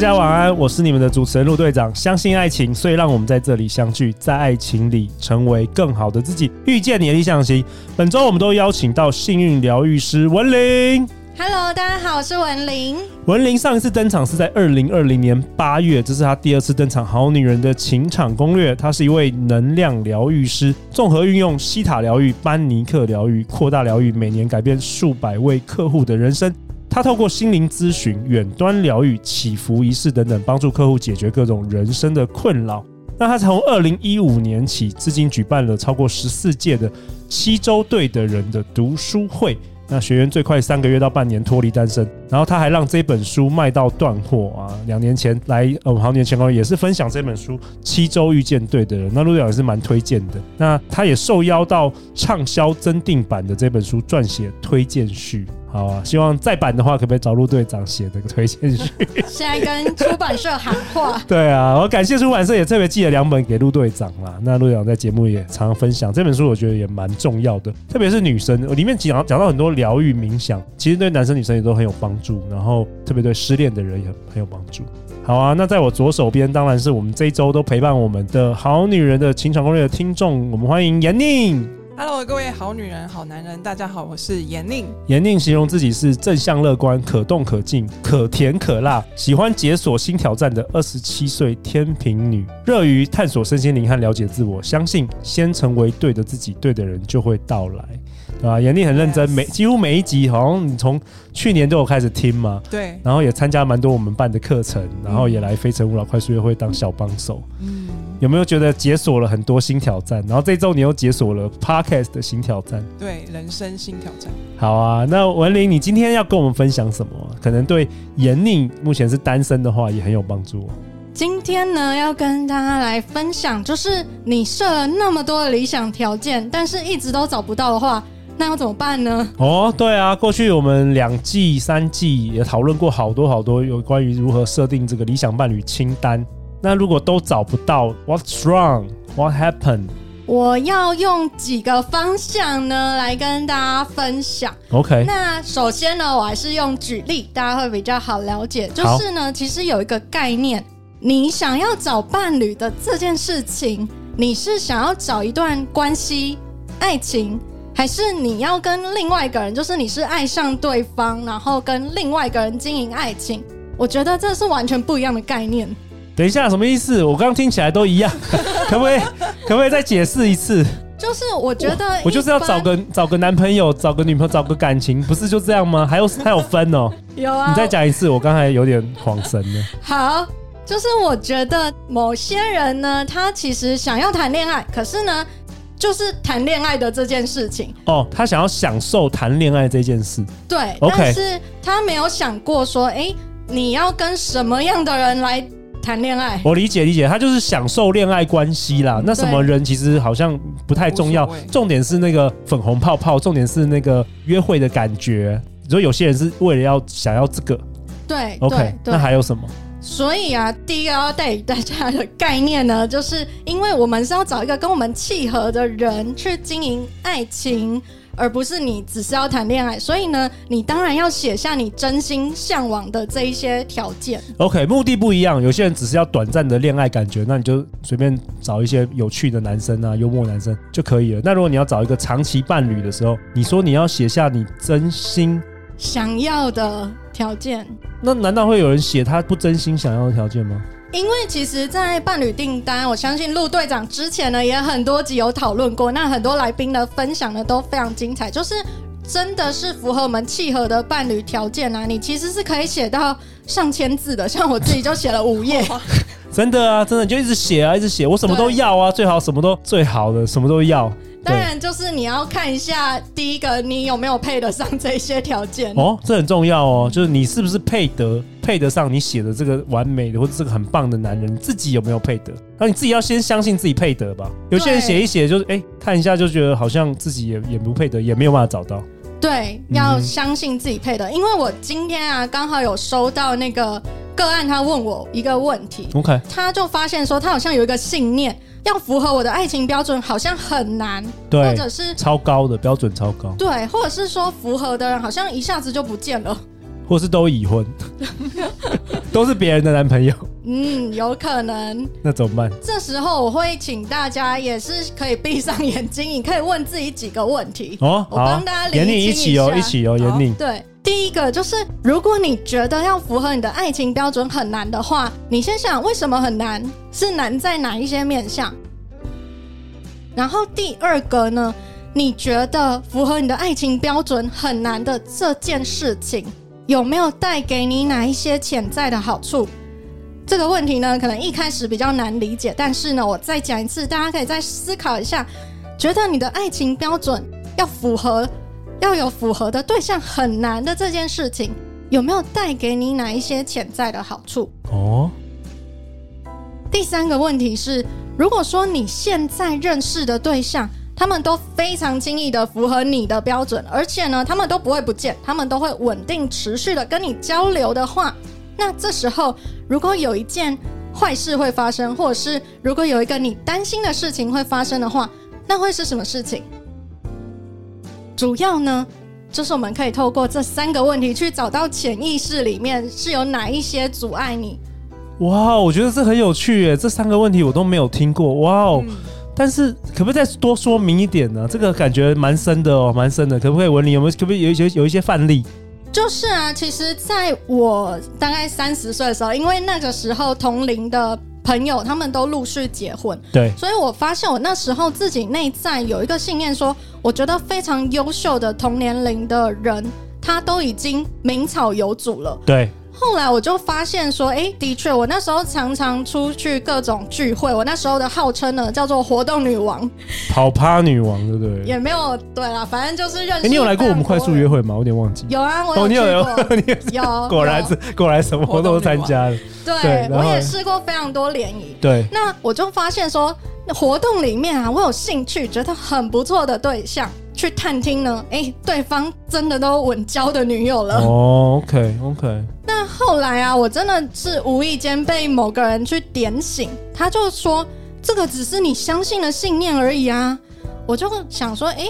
大家晚安，我是你们的主持人陆队长。相信爱情，所以让我们在这里相聚，在爱情里成为更好的自己，遇见你的理想型。本周我们都邀请到幸运疗愈师文玲。Hello，大家好，我是文玲。文玲上一次登场是在二零二零年八月，这是她第二次登场《好女人的情场攻略》。她是一位能量疗愈师，综合运用西塔疗愈、班尼克疗愈、扩大疗愈，每年改变数百位客户的人生。他透过心灵咨询、远端疗愈、祈福仪式等等，帮助客户解决各种人生的困扰。那他从二零一五年起，至今举办了超过十四届的七周对的人的读书会。那学员最快三个月到半年脱离单身。然后他还让这本书卖到断货啊！两年前来呃，好年前，也是分享这本书《七周遇见对的人》。那陆队长也是蛮推荐的。那他也受邀到畅销增订版的这本书撰写推荐序。好啊，希望再版的话，可不可以找陆队长写这个推荐序？现在跟出版社喊话。对啊，我感谢出版社，也特别寄了两本给陆队长啦。那陆队长在节目也常常分享这本书，我觉得也蛮重要的，特别是女生，里面讲讲到很多疗愈冥想，其实对男生女生也都很有帮助。然后特别对失恋的人也很有帮助。好啊，那在我左手边当然是我们这一周都陪伴我们的好女人的情场攻略的听众，我们欢迎闫宁。Hello，各位好女人、好男人，大家好，我是严宁。严宁形容自己是正向乐观、可动可静、可甜可辣，喜欢解锁新挑战的二十七岁天平女，热于探索身心灵和了解自我，相信先成为对的自己，对的人就会到来。对吧？严宁很认真.每几乎每一集好像你从去年都有开始听嘛。对。然后也参加蛮多我们办的课程，然后也来非诚勿扰快速约会当小帮手。嗯。有没有觉得解锁了很多新挑战？然后这周你又解锁了 Podcast 的新挑战。对，人生新挑战。好啊，那文玲，你今天要跟我们分享什么？可能对闫宁目前是单身的话，也很有帮助。今天呢，要跟大家来分享，就是你设了那么多的理想条件，但是一直都找不到的话。那要怎么办呢？哦，对啊，过去我们两季、三季也讨论过好多好多有关于如何设定这个理想伴侣清单。那如果都找不到，What's wrong? What happened? 我要用几个方向呢来跟大家分享。OK，那首先呢，我还是用举例，大家会比较好了解。就是呢，其实有一个概念，你想要找伴侣的这件事情，你是想要找一段关系、爱情。还是你要跟另外一个人，就是你是爱上对方，然后跟另外一个人经营爱情，我觉得这是完全不一样的概念。等一下，什么意思？我刚刚听起来都一样，可不可以？可不可以再解释一次？就是我觉得我，我就是要找个找个男朋友，找个女朋友，找个感情，不是就这样吗？还有还有分哦？有啊，你再讲一次，我刚才有点恍神了。好，就是我觉得某些人呢，他其实想要谈恋爱，可是呢。就是谈恋爱的这件事情哦，他想要享受谈恋爱这件事，对，Okay. 但是他没有想过说，哎、欸，你要跟什么样的人来谈恋爱？我理解理解，他就是享受恋爱关系啦。那什么人其实好像不太重要，重点是那个粉红泡泡，重点是那个约会的感觉。你说有些人是为了要想要这个，对，OK，那还有什么？所以啊，第一个要带给大家的概念呢，就是因为我们是要找一个跟我们契合的人去经营爱情，而不是你只是要谈恋爱。所以呢，你当然要写下你真心向往的这一些条件。OK，目的不一样。有些人只是要短暂的恋爱感觉，那你就随便找一些有趣的男生啊，幽默男生就可以了。那如果你要找一个长期伴侣的时候，你说你要写下你真心想要的条件，那难道会有人写他不真心想要的条件吗？因为其实，在伴侣订单，我相信陆队长之前呢也很多集有讨论过，那很多来宾的分享呢都非常精彩，就是真的是符合我们契合的伴侣条件啊，你其实是可以写到上千字的，像我自己就写了五页，真的啊，真的就一直写啊，一直写，我什么都要啊，最好什么都最好的，什么都要。当然，就是你要看一下第一个，你有没有配得上这些条件哦，这很重要哦。就是你是不是配得、配配得上你写的这个完美的或者这个很棒的男人？你自己有没有配得？那你自己要先相信自己配得吧。有些人写一写就是哎，看一下就觉得好像自己也也不配得，也没有办法找到。对，要相信自己配得，因为我今天啊刚好有收到那个个案，他问我一个问题，OK，他就发现说他好像有一个信念，要符合我的爱情标准好像很难，对，或者是超高的标准超高，对，或者是说符合的人好像一下子就不见了。或是都已婚，都是别人的男朋友。嗯，有可能。那怎么办？这时候我会请大家也是可以闭上眼睛，你可以问自己几个问题哦。我帮大家连你一起哦，一起哦，连你。对，第一个就是，如果你觉得要符合你的爱情标准很难的话，你先想为什么很难？是难在哪一些面向？然后第二个呢？你觉得符合你的爱情标准很难的这件事情？有没有带给你哪一些潜在的好处？这个问题呢，可能一开始比较难理解，但是呢，我再讲一次，大家可以再思考一下，觉得你的爱情标准要符合，要有符合的对象很难的这件事情，有没有带给你哪一些潜在的好处？哦。第三个问题是，如果说你现在认识的对象，他们都非常轻易的符合你的标准，而且呢，他们都不会不见，他们都会稳定持续的跟你交流的话，那这时候如果有一件坏事会发生，或者是如果有一个你担心的事情会发生的话，那会是什么事情？主要呢，就是我们可以透过这三个问题去找到潜意识里面是有哪一些阻碍你。哇，我觉得这很有趣耶，这三个问题我都没有听过。哇哦。嗯但是可不可以再多说明一点呢？这个感觉蛮深的哦，蛮深的。可不可以文玲有没有？可不可以有一些有一些范例？就是啊，其实在我大概三十岁的时候，因为那个时候同龄的朋友他们都陆续结婚，对，所以我发现我那时候自己内在有一个信念说，说我觉得非常优秀的同年龄的人，他都已经名草有主了，对。后来我就发现说，哎，的确，我那时候常常出去各种聚会，我那时候的号称呢叫做活动女王，跑趴女王，对不对？也没有对啦，反正就是认识。你有来过我们快速约会吗？我有点忘记。有啊，我有去过。哦、你有，有，有，果然是果然什么活动都参加了。对，对我也试过非常多联谊。对，那我就发现说，活动里面啊，我有兴趣，觉得很不错的对象。去探听呢，哎、欸，对方真的都稳交的女友了。哦、oh，OK OK。后来啊，我真的是无意间被某个人去点醒，他就说这个只是你相信的信念而已啊。我就想说，哎、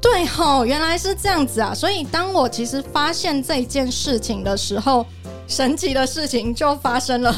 对吼，原来是这样子啊。所以当我其实发现这件事情的时候，神奇的事情就发生了。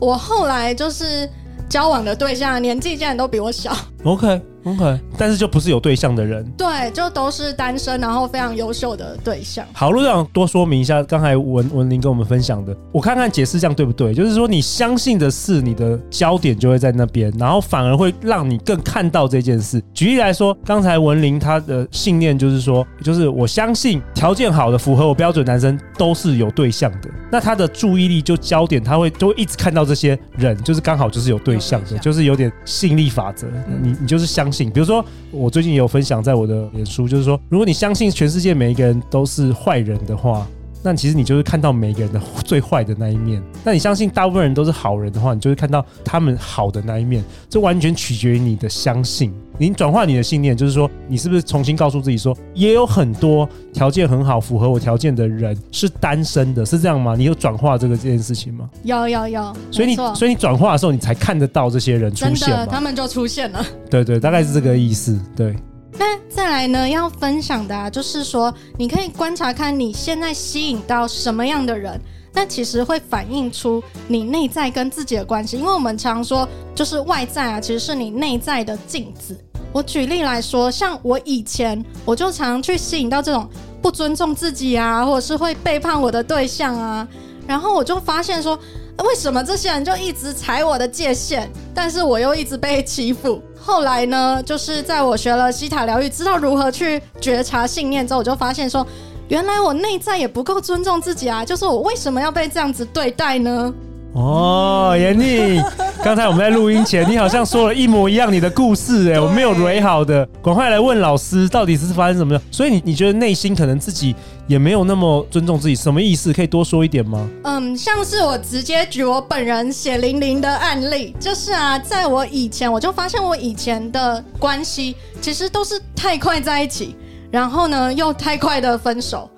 我后来就是交往的对象年纪竟然都比我小。OK。OK，但是就不是有对象的人，对，就都是单身，然后非常优秀的对象。好，陆队长多说明一下，刚才文文林跟我们分享的，我看看解释这样对不对？就是说，你相信的事，你的焦点就会在那边，然后反而会让你更看到这件事。举例来说，刚才文林他的信念就是说，就是我相信条件好的、符合我标准男生都是有对象的，那他的注意力就焦点，他会就会一直看到这些人，就是刚好就是有对象的，就是有点吸引力法则。你你就是相信。比如说，我最近也有分享在我的脸书，就是说，如果你相信全世界每一个人都是坏人的话，那其实你就是看到每一个人的最坏的那一面。那你相信大部分人都是好人的话，你就会看到他们好的那一面。这完全取决于你的相信。你转换你的信念，就是说，你是不是重新告诉自己说，也有很多条件很好、符合我条件的人是单身的，是这样吗？你有转化这个这件事情吗？有有有。所以你所以你转化的时候，你才看得到这些人出现。真的，他们就出现了。对对，大概是这个意思。对。那再来呢？要分享的啊，就是说，你可以观察看你现在吸引到什么样的人。那其实会反映出你内在跟自己的关系，因为我们常说，就是外在啊，其实是你内在的镜子。我举例来说，像我以前，我就常去吸引到这种不尊重自己啊，或者是会背叛我的对象啊，然后我就发现说，为什么这些人就一直踩我的界限，但是我又一直被欺负？后来呢，就是在我学了西塔疗愈，知道如何去觉察信念之后，我就发现说。原来我内在也不够尊重自己啊！就是我为什么要被这样子对待呢？哦，妍妮，刚才我们在录音前，你好像说了一模一样你的故事哎，我没有蕊好的，赶快来问老师，到底是发生什么？所以你你觉得内心可能自己也没有那么尊重自己，什么意思？可以多说一点吗？嗯，像是我直接举我本人血淋淋的案例，就是啊，在我以前我就发现我以前的关系其实都是太快在一起，然后呢又太快的分手。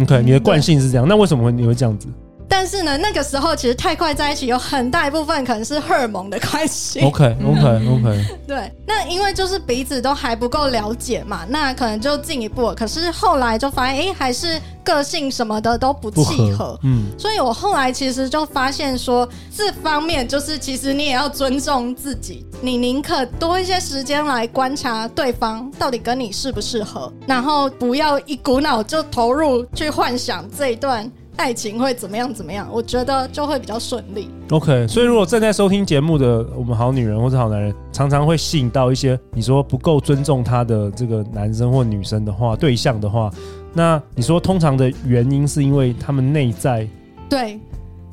OK，你的惯性是这样，那为什么会你会这样子？但是呢，那个时候其实太快在一起，有很大一部分可能是荷尔蒙的关系。OK，OK，OK。对，那因为就是彼此都还不够了解嘛，那可能就进一步了。可是后来就发现，哎、欸，还是个性什么的都不契合。嗯，所以我后来其实就发现说，这方面就是其实你也要尊重自己，你宁可多一些时间来观察对方到底跟你适不适合，然后不要一股脑就投入去幻想这一段。爱情会怎么样？怎么样？我觉得就会比较顺利。OK，所以如果正在收听节目的我们好女人或者好男人，常常会吸引到一些你说不够尊重他的这个男生或女生的话，对象的话，那你说通常的原因是因为他们内在？对，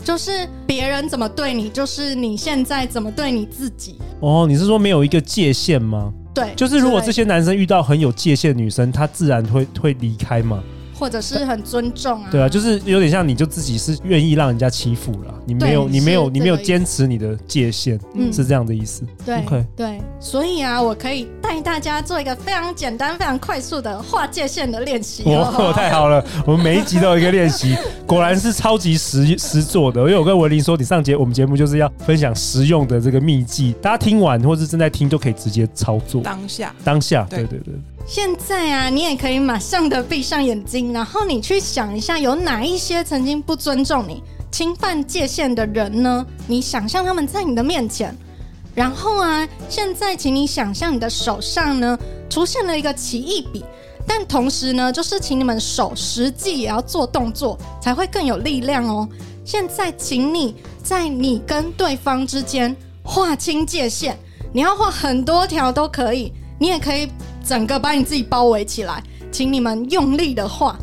就是别人怎么对你，就是你现在怎么对你自己。哦，你是说没有一个界限吗？对，就是如果这些男生遇到很有界限的女生，他自然会会离开吗？或者是很尊重啊，对啊，就是有点像你就自己是愿意让人家欺负了，你没有你没有你没有坚持你的界限，嗯，是这样的意思。对，okay. 对，所以啊，我可以带大家做一个非常简单、非常快速的划界限的练习。哦，太好了，我们每一集都有一个练习，果然是超级实实做的。因为我跟文林说，你上节我们节目就是要分享实用的这个秘技，大家听完或是正在听就可以直接操作。当下，当下，对对对。现在啊，你也可以马上的闭上眼睛，然后你去想一下，有哪一些曾经不尊重你、侵犯界限的人呢？你想象他们在你的面前，然后啊，现在请你想象你的手上呢出现了一个奇异笔，但同时呢，就是请你们手实际也要做动作，才会更有力量哦。现在，请你在你跟对方之间划清界限，你要画很多条都可以，你也可以。整个把你自己包围起来，请你们用力的画。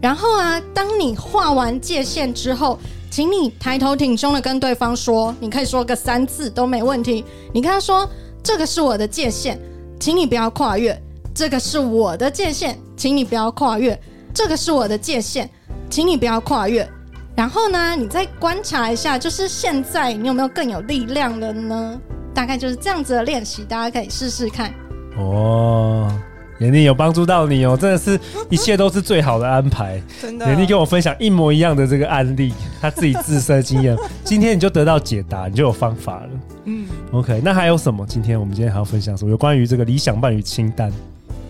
然后啊，当你画完界限之后，请你抬头挺胸的跟对方说，你可以说个三次都没问题。你跟他说：“这个是我的界限，请你不要跨越。”这个是我的界限，请你不要跨越。这个是我的界限，请你不要跨越。然后呢，你再观察一下，就是现在你有没有更有力量了呢？大概就是这样子的练习，大家可以试试看。哦，妍妮有帮助到你哦，真的是一切都是最好的安排。真的，妍妮跟我分享一模一样的这个案例，他自己自身经验。今天你就得到解答，你就有方法了。嗯，OK，那还有什么？今天我们今天还要分享什么？有关于这个理想伴侣清单。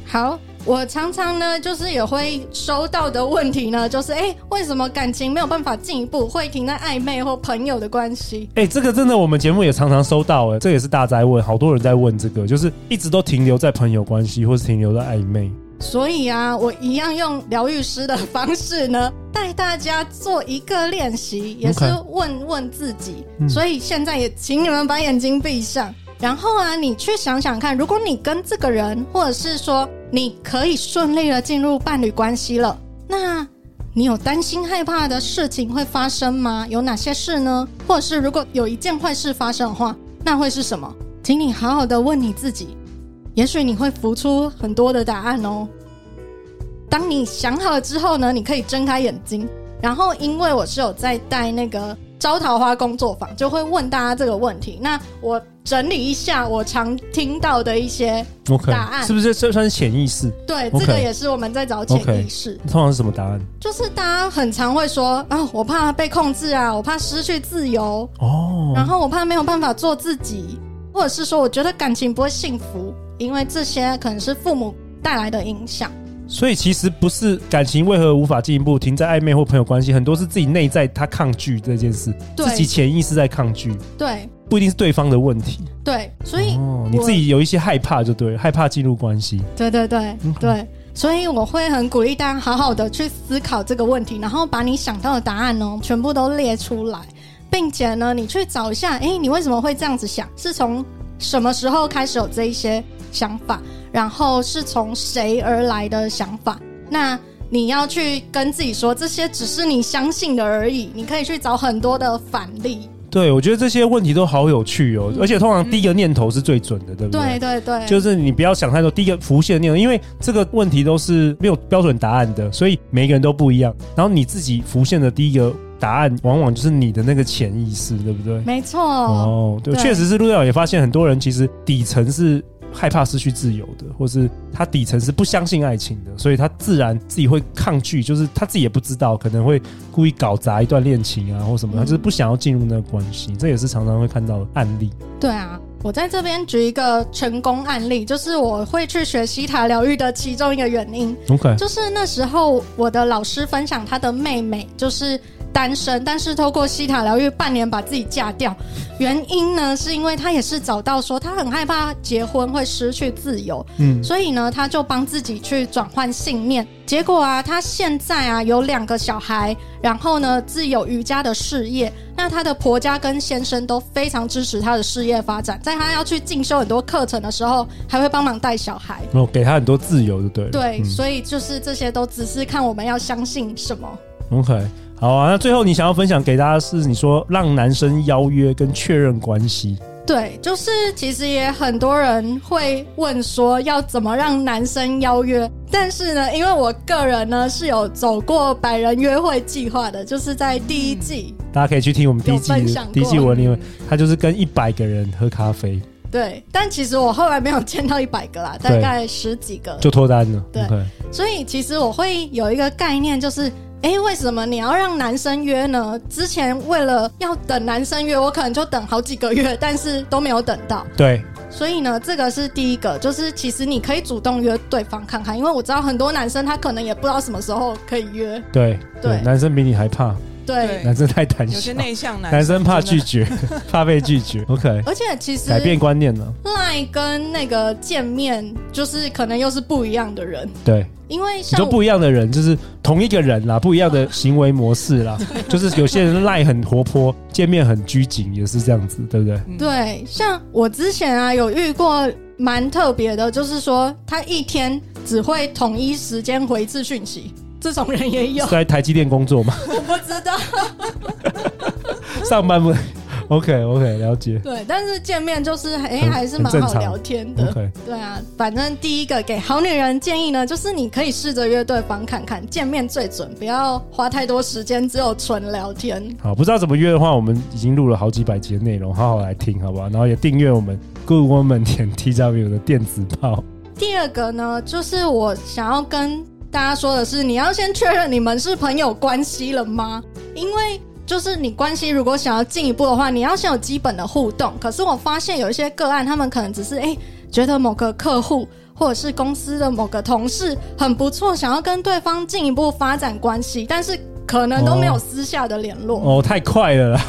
好。我常常呢，就是也会收到的问题呢，就是哎、欸，为什么感情没有办法进一步，会停在暧昧或朋友的关系？哎、欸，这个真的，我们节目也常常收到，哎，这也是大灾问，好多人在问这个，就是一直都停留在朋友关系，或是停留在暧昧。所以啊，我一样用疗愈师的方式呢，带大家做一个练习，也是问问自己。所以现在也请你们把眼睛闭上。然后啊，你去想想看，如果你跟这个人，或者是说你可以顺利的进入伴侣关系了，那你有担心害怕的事情会发生吗？有哪些事呢？或者是如果有一件坏事发生的话，那会是什么？请你好好的问你自己，也许你会浮出很多的答案哦。当你想好了之后呢，你可以睁开眼睛，然后因为我是有在带那个。招桃花工作坊就会问大家这个问题，那我整理一下我常听到的一些答案，okay, 是不是这算是潜意识？对，okay, 这个也是我们在找潜意识。Okay, 通常是什么答案？就是大家很常会说啊，我怕被控制啊，我怕失去自由哦，然后我怕没有办法做自己，或者是说我觉得感情不会幸福，因为这些可能是父母带来的影响。所以其实不是感情为何无法进一步，停在暧昧或朋友关系，很多是自己内在他抗拒这件事，自己潜意识在抗拒，对，不一定是对方的问题，对，所以哦，你自己有一些害怕就对，害怕进入关系，对对对对，所以我会很鼓励大家好好的去思考这个问题，然后把你想到的答案呢全部都列出来，并且呢你去找一下，哎，你为什么会这样子想？是从什么时候开始有这一些想法？然后是从谁而来的想法？那你要去跟自己说，这些只是你相信的而已。你可以去找很多的反例，对，我觉得这些问题都好有趣哦，而且通常第一个念头是最准的，对不对？对对对，就是你不要想太多，第一个浮现的念头，因为这个问题都是没有标准答案的，所以每个人都不一样。然后你自己浮现的第一个答案，往往就是你的那个潜意识，对不对？没错。哦，对，确实是陆队长也发现很多人其实底层是。害怕失去自由的，或是他底层是不相信爱情的，所以他自然自己会抗拒，就是他自己也不知道，可能会故意搞砸一段恋情啊，或什么，他就是不想要进入那个关系。这也是常常会看到的案例。对啊，我在这边举一个成功案例，就是我会去学西塔疗愈的其中一个原因。OK，就是那时候我的老师分享他的妹妹，就是。单身，但是透过西塔疗愈，半年把自己嫁掉。原因呢，是因为他也是找到说，他很害怕结婚会失去自由，嗯，所以呢，他就帮自己去转换信念。结果啊，他现在啊有两个小孩，然后呢自有瑜伽的事业。那他的婆家跟先生都非常支持他的事业发展，在他要去进修很多课程的时候，还会帮忙带小孩，哦，给他很多自由，对对，嗯，所以就是这些都只是看我们要相信什么。OK。好啊，那最后你想要分享给大家是你说让男生邀约跟确认关系？对，就是其实也很多人会问说要怎么让男生邀约，但是呢，因为我个人呢是有走过百人约会计划的，就是在第一季，大家可以去听我们第一季第一季文，因为他就是跟一百个人喝咖啡。对，但其实我后来没有见到一百个啦，大概十几个就脱单了。对所以其实我会有一个概念，就是。哎，为什么你要让男生约呢？之前为了要等男生约，我可能就等好几个月，但是都没有等到。对，所以呢，这个是第一个，就是其实你可以主动约对方看看，因为我知道很多男生他可能也不知道什么时候可以约。对对，对，男生比你还怕。对，男生太胆小，有些内向男，男生怕拒绝，怕被拒绝。OK，而且其实改变观念了。赖跟那个见面，就是可能又是不一样的人。对，因为你说不一样的人，就是同一个人啦，不一样的行为模式啦。就是有些人赖很活泼，见面很拘谨，也是这样子，对不对？对，像我之前啊，有遇过蛮特别的，就是说他一天只会统一时间回一次讯息。这种人也有在台积电工作吗？我不知道，上班不？OK OK，了解。对，但是见面就是哎，还是蛮好聊天的。Okay. 对啊，反正第一个给好女人建议呢，就是你可以试着约对方看看，见面最准，不要花太多时间，只有纯聊天。好，不知道怎么约的话，我们已经录了好几百集的内容，好好来听，好不好？然后也订阅我们 Good Woman 点 TW 的电子报。第二个呢，就是我想要跟。大家说的是，你要先确认你们是朋友关系了吗？因为就是你关系如果想要进一步的话，你要先有基本的互动。可是我发现有一些个案，他们可能只是诶、欸、觉得某个客户或者是公司的某个同事很不错，想要跟对方进一步发展关系，但是可能都没有私下的联络哦。哦，太快了啦！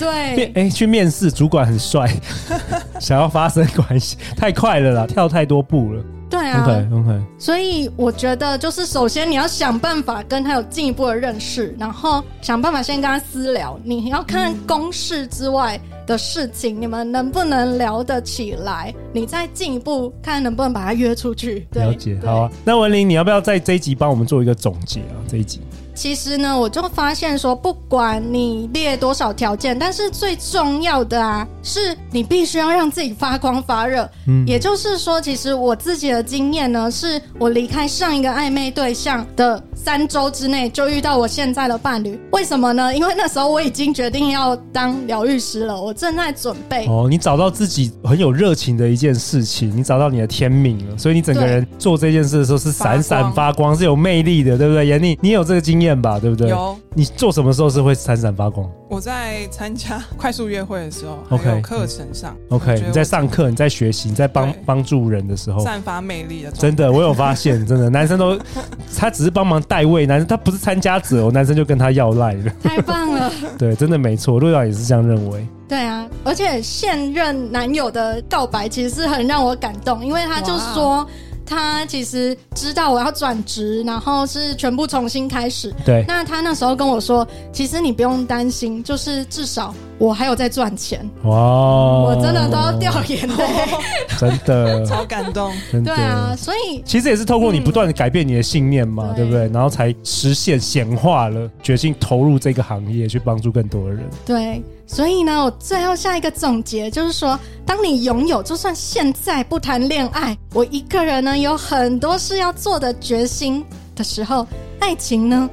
对，哎、欸，去面试主管很帅，想要发生关系，太快了啦，跳太多步了。对啊，OK OK，所以我觉得就是首先你要想办法跟他有进一步的认识，然后想办法先跟他私聊。你要看公事之外的事情，嗯，你们能不能聊得起来？你再进一步看能不能把他约出去。对，了解，好啊。那文玲，你要不要在这一集帮我们做一个总结啊？这一集。其实呢，我就发现说，不管你列多少条件，但是最重要的啊，是你必须要让自己发光发热。嗯，也就是说，其实我自己的经验呢，是我离开上一个暧昧对象的三周之内，就遇到我现在的伴侣。为什么呢？因为那时候我已经决定要当疗愈师了，我正在准备。哦，你找到自己很有热情的一件事情，你找到你的天命了，所以你整个人做这件事的时候是闪闪发光，是有魅力的，对不对？严妮，你有这个经验？吧，对不对？有。你做什么时候是会闪闪发光？我在参加快速约会的时候，OK，课程上，OK，你在上课，你在学习，你在帮帮助人的时候，散发魅力的。真的，我有发现，真的，男生都 他只是帮忙代位，男生他不是参加者，男生就跟他要赖了。太棒了，对，真的没错，陆导也是这样认为。对啊，而且现任男友的告白其实是很让我感动，因为他就说。他其实知道我要转职，然后是全部重新开始。对，那他那时候跟我说，其实你不用担心，就是至少我还有在赚钱。哇，我真的都要掉眼泪，真的超感动。真的对啊，所以其实也是透过你不断的改变你的信念嘛，嗯、对不对？然后才实现显化了决心投入这个行业，去帮助更多的人。对，所以呢，我最后下一个总结就是说，当你拥有就算现在不谈恋爱，我一个人呢有很多事要做的决心的时候，爱情呢？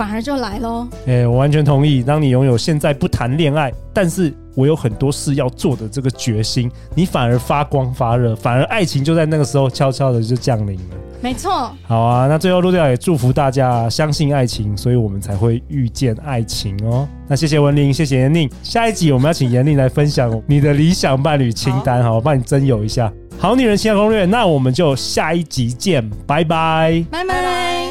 反而就来喽！哎、欸，我完全同意。当你拥有现在不谈恋爱，但是我有很多事要做的这个决心，你反而发光发热，反而爱情就在那个时候悄悄的就降临了。没错。好啊，那最后陆队长也祝福大家相信爱情，所以我们才会遇见爱情哦。那谢谢文玲，谢谢严宁。下一集我们要请严宁来分享你的理想伴侣清单，好，我帮你征友一下。好女人情感攻略，那我们就下一集见，拜拜，拜拜。